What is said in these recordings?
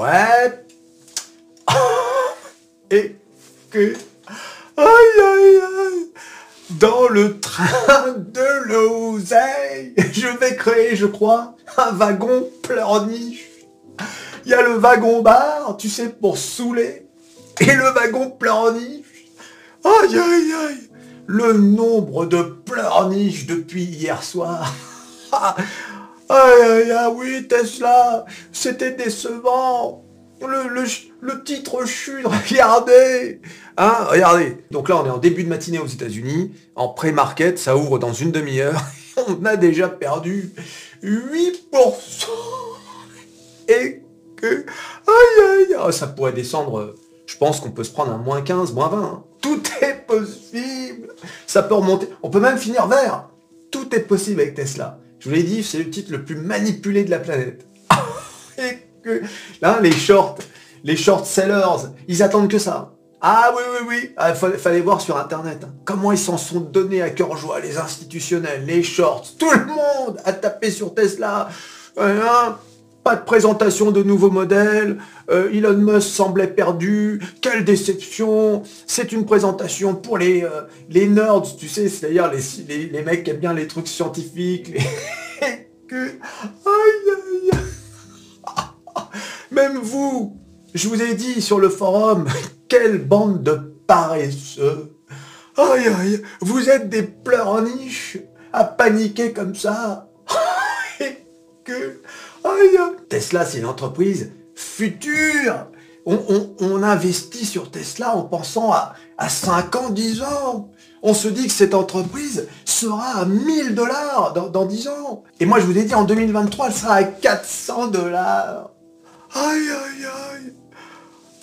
Ouais. Et que... Aïe, aïe, aïe. Dans le train de l'oseille, je vais créer, je crois, un wagon pleurniche. Il y a le wagon bar, tu sais, pour saouler. Et le wagon pleurniche. Aïe, aïe, aïe. Le nombre de pleurniches depuis hier soir. Aïe, aïe, aïe, oui, Tesla, c'était décevant. Le, titre chute, regardez Hein, regardez. Donc là, on est en début de matinée aux États-Unis, en pré-market, ça ouvre dans une demi-heure. On a déjà perdu 8%. Et que... Aïe, aïe, aïe, ça pourrait descendre... Je pense qu'on peut se prendre un moins 15, moins 20. Hein. Tout est possible. Ça peut remonter. On peut même finir vert. Tout est possible avec Tesla. Je vous l'ai dit, c'est le titre le plus manipulé de la planète. Que, là, les shorts, les short sellers, ils attendent que ça. Ah oui, oui, oui, ah, fallait, voir sur Internet hein. comment ils s'en sont donnés à cœur joie, les institutionnels, les shorts, tout le monde a tapé sur Tesla. Hein. pas de présentation de nouveaux modèles, euh, Elon Musk semblait perdu, quelle déception, c'est une présentation pour les, euh, les nerds, tu sais, c'est-à-dire les, les, mecs qui aiment bien les trucs scientifiques, Aïe, aïe, Même vous, je vous ai dit sur le forum, quelle bande de paresseux Aïe, aïe, vous êtes des pleurs en niche à paniquer comme ça Tesla, c'est une entreprise futur. On, investit sur Tesla en pensant à, à 5 ans, 10 ans. On se dit que cette entreprise sera à 1000 dollars dans, dans 10 ans. Et moi, je vous ai dit, en 2023, elle sera à 400 dollars. Aïe, aïe, aïe.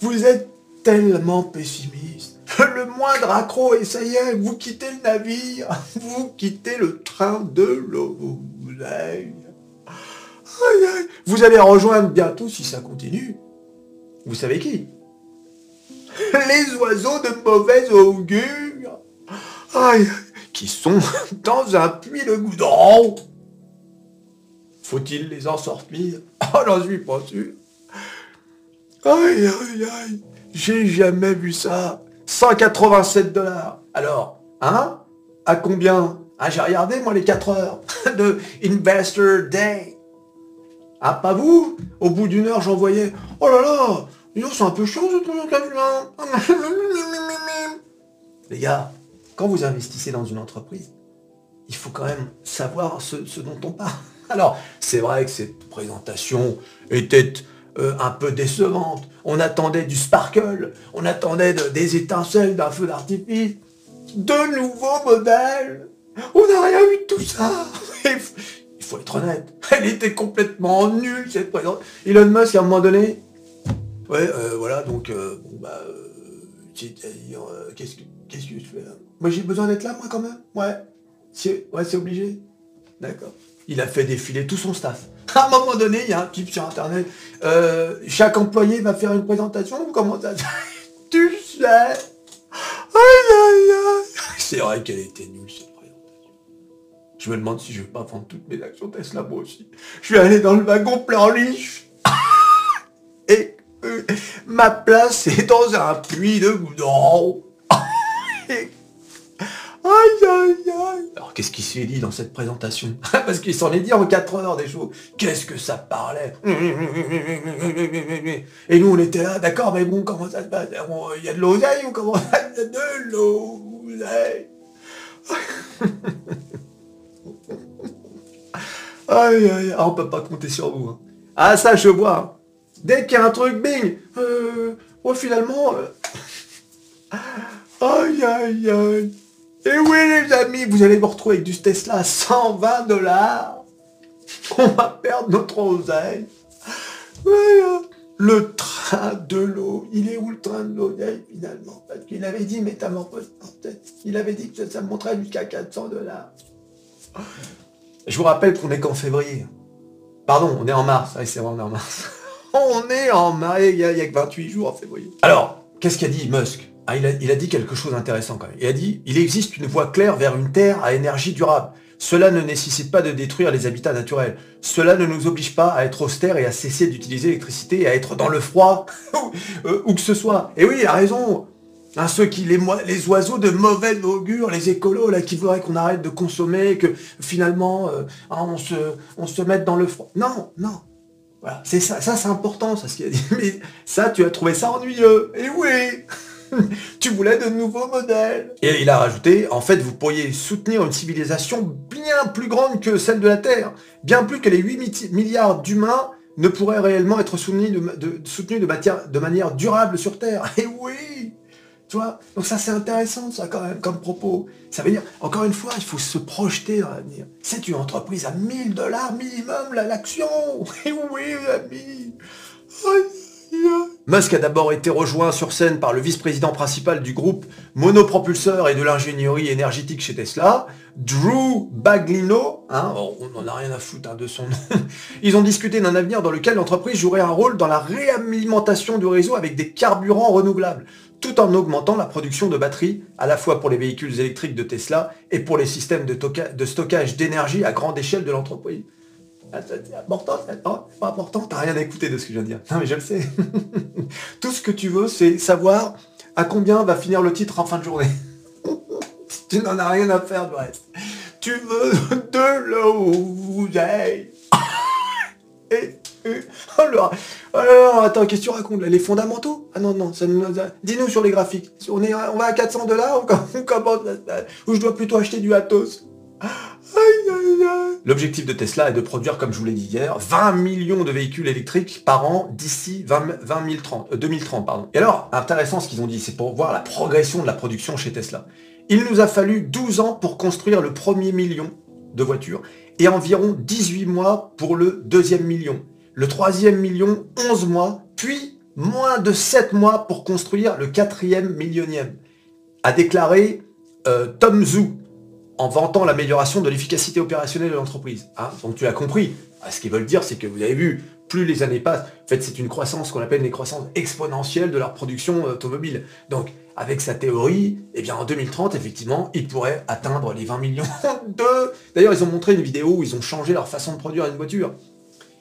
Vous êtes tellement pessimiste. Le moindre accro, et ça y est, vous quittez le navire. Vous quittez le train de l'eau. Vous allez rejoindre bientôt, si ça continue, vous savez qui? Les oiseaux de mauvaise augure Aïe, qui sont dans un puits de goudron Faut-il les en sortir? Oh, j'en suis pas sûr. Aïe, aïe, aïe, j'ai jamais vu ça. 187 dollars. Alors, hein? À combien? Ah, j'ai regardé, moi, les 4 heures de Investor Day. Ah, pas vous? Au bout d'une heure, j'en voyais. Oh là là c'est un peu chaud ce truc-là. Les gars, quand vous investissez dans une entreprise, il faut quand même savoir ce, dont on parle. Alors, c'est vrai que cette présentation était euh, un peu décevante. On attendait du sparkle, on attendait des étincelles d'un feu d'artifice, de nouveaux modèles. On n'a rien vu de tout ça faut être honnête. Elle était complètement nulle, cette présence. Elon Musk, à un moment donné, ouais, euh, voilà, donc, euh, bon, bah, euh, qu'est-ce que je fais là? Moi, j'ai besoin d'être là, moi, quand même? Ouais. Ouais, c'est obligé. D'accord. Il a fait défiler tout son staff. À un moment donné, il y a un type sur Internet. chaque employé va faire une présentation. Comment ça Tu sais Aïe, aïe, aïe. C'est vrai qu'elle était nulle, je me demande si je vais pas vendre toutes mes actions Tesla moi aussi. Je vais aller dans le wagon plein riche. Et euh, ma place est dans un puits de goudron. Qu'est-ce qui s'est dit dans cette présentation Parce qu'il s'en est dit en 4 heures des choses. Qu'est-ce que ça parlait Et nous on était là, d'accord, mais bon, comment ça se passe? Il y a de l'oseille ou comment ça De l'oseille Aïe, aïe, ah, on peut pas compter sur vous. Hein. Ah, ça, je vois. Dès qu'il y a un truc, bing euh, Oh, finalement... Euh, aïe, aïe, aïe. Et oui, les amis, vous allez vous retrouver avec du Tesla à 120 dollars. On va perdre notre oseille. Le train de l'eau. Il est où le train de l'eau finalement? Parce qu'il avait dit métamorphose. Il avait dit que ça montrait jusqu'à 400 dollars. Je vous rappelle qu'on est qu'en février. Pardon, on est en mars. Ah, c'est vrai, on est en mars. on est en mars, il y, a, que 28 jours en février. Alors, qu'est-ce qu'a dit Musk? Ah, il, a, dit quelque chose d'intéressant quand même. Il a dit, il existe une voie claire vers une Terre à énergie durable. Cela ne nécessite pas de détruire les habitats naturels. Cela ne nous oblige pas à être austère et à cesser d'utiliser l'électricité et à être dans le froid, euh, où que ce soit. Et oui, il a raison. Hein, ceux qui, les, les oiseaux de mauvais augure, les écolos, là, qui voudraient qu'on arrête de consommer, que finalement, euh, hein, on, se, on mette dans le froid. Non, non. Voilà, c'est ça, ça c'est important, ça, ce qu'il a dit. Mais ça, tu as trouvé ça ennuyeux. Et oui Tu voulais de nouveaux modèles. Et il a rajouté, en fait, vous pourriez soutenir une civilisation bien plus grande que celle de la Terre. Bien plus que les 8 milliards d'humains ne pourraient réellement être soutenus de, de, matière, de manière durable sur Terre. Et oui tu vois? Donc ça c'est intéressant ça quand même comme propos. Ça veut dire, encore une fois, il faut se projeter dans l'avenir. C'est une entreprise à 1000 dollars minimum l'action. Et oui, ami. Musk a d'abord été rejoint sur scène par le vice-président principal du groupe monopropulseur et de l'ingénierie énergétique chez Tesla, Drew Baglino, hein, on n'en a rien à foutre hein, de son nom. Ils ont discuté d'un avenir dans lequel l'entreprise jouerait un rôle dans la réalimentation du réseau avec des carburants renouvelables tout en augmentant la production de batteries, à la fois pour les véhicules électriques de Tesla et pour les systèmes de, stockage d'énergie à grande échelle de l'entreprise. C'est important, c'est pas important, t'as rien à écouter de ce que je viens de dire. Non mais je le sais. Tout ce que tu veux, c'est savoir à combien va finir le titre en fin de journée. tu n'en as rien à faire du reste. Tu veux de l'eau, et là, oh attends, qu'est-ce que tu racontes Les fondamentaux? Ah non, non, ça nous... dis-nous sur les graphiques. On, est, on va à 400 dollars ou, je dois plutôt acheter du Atos L'objectif de Tesla est de produire, comme je vous l'ai dit hier, 20 millions de véhicules électriques par an d'ici 20, 2030, 2030. Pardon. Et alors, intéressant ce qu'ils ont dit, c'est pour voir la progression de la production chez Tesla. Il nous a fallu 12 ans pour construire le premier million de voitures et environ 18 mois pour le deuxième million le troisième million 11 mois, puis moins de 7 mois pour construire le quatrième millionième, a déclaré euh, Tom Zhu en vantant l'amélioration de l'efficacité opérationnelle de l'entreprise. Hein, donc tu as compris. Ah, ce qu'ils veulent dire, c'est que vous avez vu, plus les années passent, en fait c'est une croissance qu'on appelle une croissance exponentielle de leur production automobile. Donc avec sa théorie, eh bien en 2030, effectivement, ils pourraient atteindre les 20 millions de... D'ailleurs, ils ont montré une vidéo où ils ont changé leur façon de produire une voiture.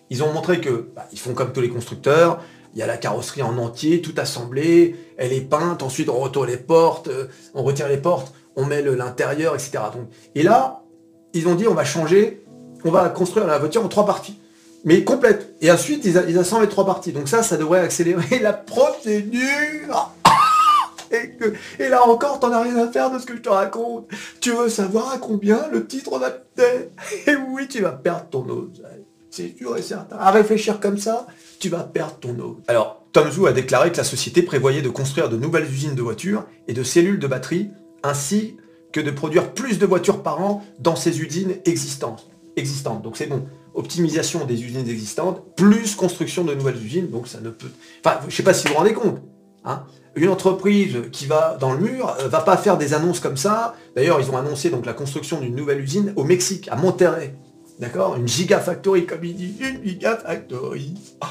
Ils ont montré que bah, ils font comme tous les constructeurs, il y a la carrosserie en entier, tout assemblé, elle est peinte, ensuite on retourne les portes, euh, on retire les portes, on met l'intérieur, etc. et là, ils ont dit on va changer, on va construire la voiture en trois parties, mais complète. Et ensuite, ils, assemblent les trois parties. Donc ça, ça devrait accélérer la procédure. Et, que, et, là encore, t'en as rien à faire de ce que je te raconte. Tu veux savoir à combien le titre va te Et oui, tu vas perdre ton os. C'est sûr et certain. À réfléchir comme ça, tu vas perdre ton eau. Alors, Tom Zhu a déclaré que la société prévoyait de construire de nouvelles usines de voitures et de cellules de batterie, ainsi que de produire plus de voitures par an dans ces usines existantes. existantes. Donc c'est bon. Optimisation des usines existantes, plus construction de nouvelles usines, donc ça ne peut... Enfin, je ne sais pas si vous vous rendez compte. Hein. une entreprise qui va dans le mur ne euh, va pas faire des annonces comme ça. D'ailleurs, ils ont annoncé donc la construction d'une nouvelle usine au Mexique, à Monterrey. D'accord? Une gigafactory, comme il dit. Une gigafactory. Aïe.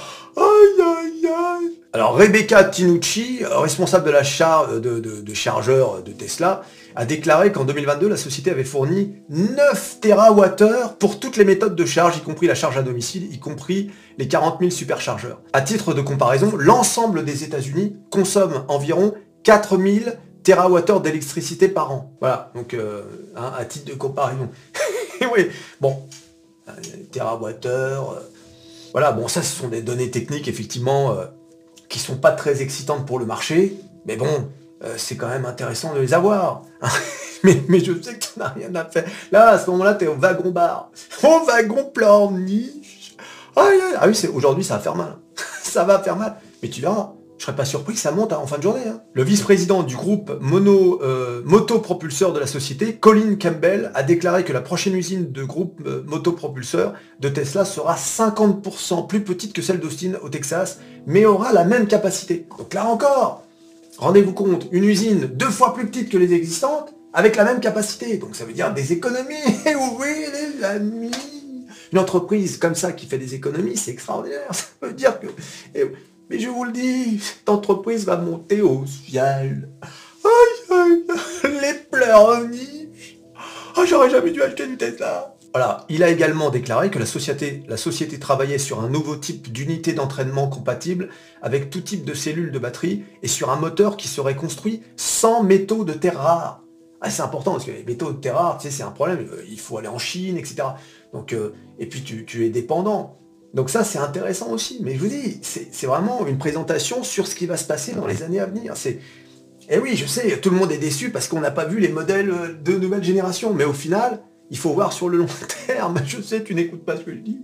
Alors, Rebecca Tinucci, responsable de l'achat de, de, chargeurs de Tesla, a déclaré qu'en 2022, la société avait fourni 9 TWh pour toutes les méthodes de charge, y compris la charge à domicile, y compris les 40 000 superchargeurs. À titre de comparaison, l'ensemble des États-Unis consomme environ 4 000 TWh d'électricité par an. Voilà, donc euh, hein, à titre de comparaison. oui, bon, terawattheure. Euh, voilà, bon, ça, ce sont des données techniques, effectivement, euh, qui sont pas très excitantes pour le marché, mais bon, euh, c'est quand même intéressant de les avoir. mais, je sais que tu n'as rien à faire. Là, à ce moment-là, tu es au wagon bar. Au wagon plan niche. Ah, ah aujourd'hui, ça va faire mal. ça va faire mal. Mais tu verras. Je serais pas surpris que ça monte hein, en fin de journée. Hein. Le vice-président du groupe mono, euh, motopropulseur de la société, Colin Campbell, a déclaré que la prochaine usine de groupe euh, motopropulseur de Tesla sera 50% plus petite que celle d'Austin au Texas, mais aura la même capacité. Donc là encore, rendez-vous compte, une usine deux fois plus petite que les existantes, avec la même capacité. Donc ça veut dire des économies. oui, les amis Une entreprise comme ça qui fait des économies, c'est extraordinaire. Ça veut dire que... Mais je vous le dis, cette entreprise va monter au ciel. Aïe, aïe, les pleurniches. Aïe, j'aurais jamais dû acheter du Tesla. Voilà, il a également déclaré que la société, la société travaillait sur un nouveau type d'unité d'entraînement compatible avec tout type de cellules de batterie et sur un moteur qui serait construit sans métaux de terre rares. Ah, c'est important parce que les métaux de terre rares, tu sais, c'est un problème. Euh, il faut aller en Chine, etc. Donc, euh, et puis tu es dépendant. Donc ça, c'est intéressant aussi. Mais je vous dis, c'est vraiment une présentation sur ce qui va se passer dans les années à venir. C'est et oui, je sais, tout le monde est déçu parce qu'on n'a pas vu les modèles de nouvelle génération. Mais au final, il faut voir sur le long terme. Je sais, tu n'écoutes pas ce que je dis.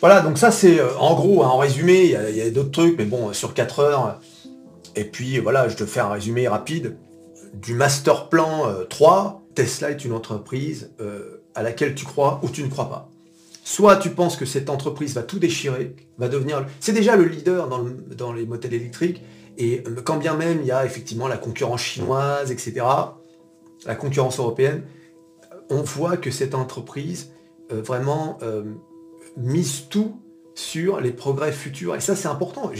Voilà, donc ça c'est euh, en gros, hein, en résumé, il y a, d'autres trucs, mais bon, sur 4 heures. Et puis voilà, je te fais un résumé rapide du master plan 3. Euh, Tesla est une entreprise euh, à laquelle tu crois ou tu ne crois pas. Soit tu penses que cette entreprise va tout déchirer, va devenir... C'est déjà le leader dans, les moteurs électriques, et quand bien même il y a effectivement la concurrence chinoise, etc., la concurrence européenne, on voit que cette entreprise euh, vraiment euh, mise tout sur les progrès futurs. Et ça, c'est important.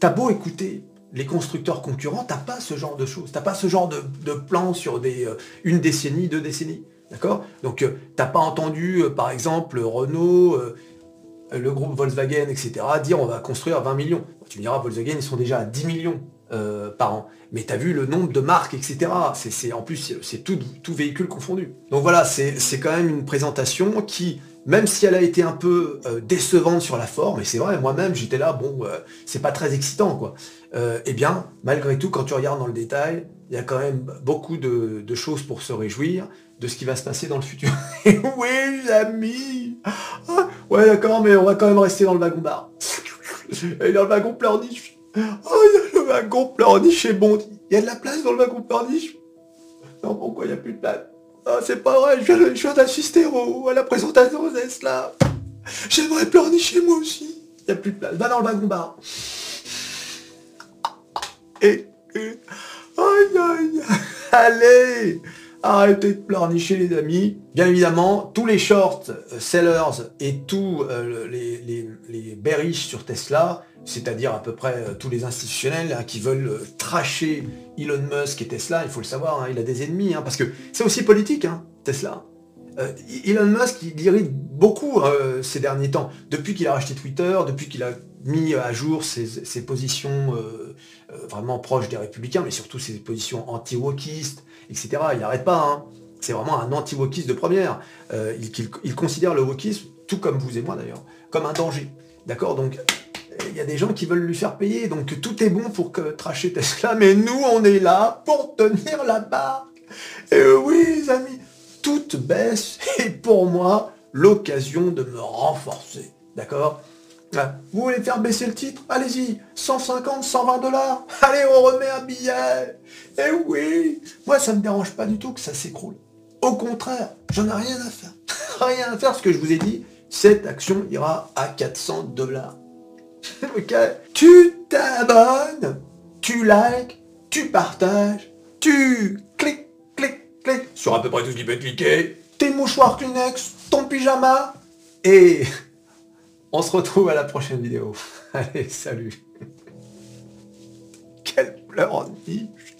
T'as beau écouter les constructeurs concurrents, t'as pas ce genre de choses. T'as pas ce genre de, plan sur euh, une décennie, deux décennies. D'accord? Donc, t'as pas entendu, par exemple, Renault, le groupe Volkswagen, etc., dire on va construire 20 millions. Tu me diras, Volkswagen, ils sont déjà à 10 millions euh, par an. Mais tu as vu le nombre de marques, etc. En plus, c'est tout, véhicule confondu. Donc voilà, c'est, quand même une présentation qui, même si elle a été un peu euh, décevante sur la forme, et c'est vrai, moi-même, j'étais là, bon, euh, c'est pas très excitant, quoi. eh bien, malgré tout, quand tu regardes dans le détail, il y a quand même beaucoup de, choses pour se réjouir de ce qui va se passer dans le futur. Oui, amis ah, Ouais, d'accord, mais on va quand même rester dans le wagon-bar. Et dans le wagon pleurniche, Oh, il y a le wagon pleurniche et bon. Il y a de la place dans le wagon pleurniche Non, pourquoi il n'y a plus de place? Ah, c'est pas vrai, je viens, d'assister à la présentation de Tesla. J'aimerais pleurnicher moi aussi. Il n'y a plus de place. Va dans le wagon bar. Et, et... Aïe, aïe, allez Arrêtez de pleurnicher les amis. Bien évidemment, tous les short sellers et tous euh, les, les, sur Tesla c'est-à-dire à peu près euh, tous les institutionnels hein, qui veulent euh, tracher Elon Musk et Tesla, il faut le savoir, hein, il a des ennemis, hein, parce que c'est aussi politique, Tesla. Euh, Elon Musk, il irrite beaucoup ces derniers temps, depuis qu'il a racheté Twitter, depuis qu'il a mis à jour ses, positions vraiment proches des républicains, mais surtout ses positions anti-wokistes, etc. Il n'arrête pas, c'est vraiment un anti-wokiste de première. Il, il, considère le wokisme, tout comme vous et moi d'ailleurs, comme un danger. D'accord? Donc il y a des gens qui veulent lui faire payer, donc tout est bon pour que tracher Tesla, mais nous, on est là pour tenir la barre. Et oui, les amis, toute baisse est pour moi l'occasion de me renforcer. D'accord? Vous voulez faire baisser le titre? Allez-y, 150, 120 dollars. Allez, on remet un billet. Et oui, moi, ça me dérange pas du tout que ça s'écroule. Au contraire, j'en ai rien à faire. rien à faire, ce que je vous ai dit, cette action ira à 400 dollars. Tu t'abonnes, tu likes, tu partages, tu cliques, cliques, cliques sur à peu près tout ce qui peut être cliqué, tes mouchoirs Kleenex, ton pyjama, et on se retrouve à la prochaine vidéo. Allez, salut. Quelle pleure en niche.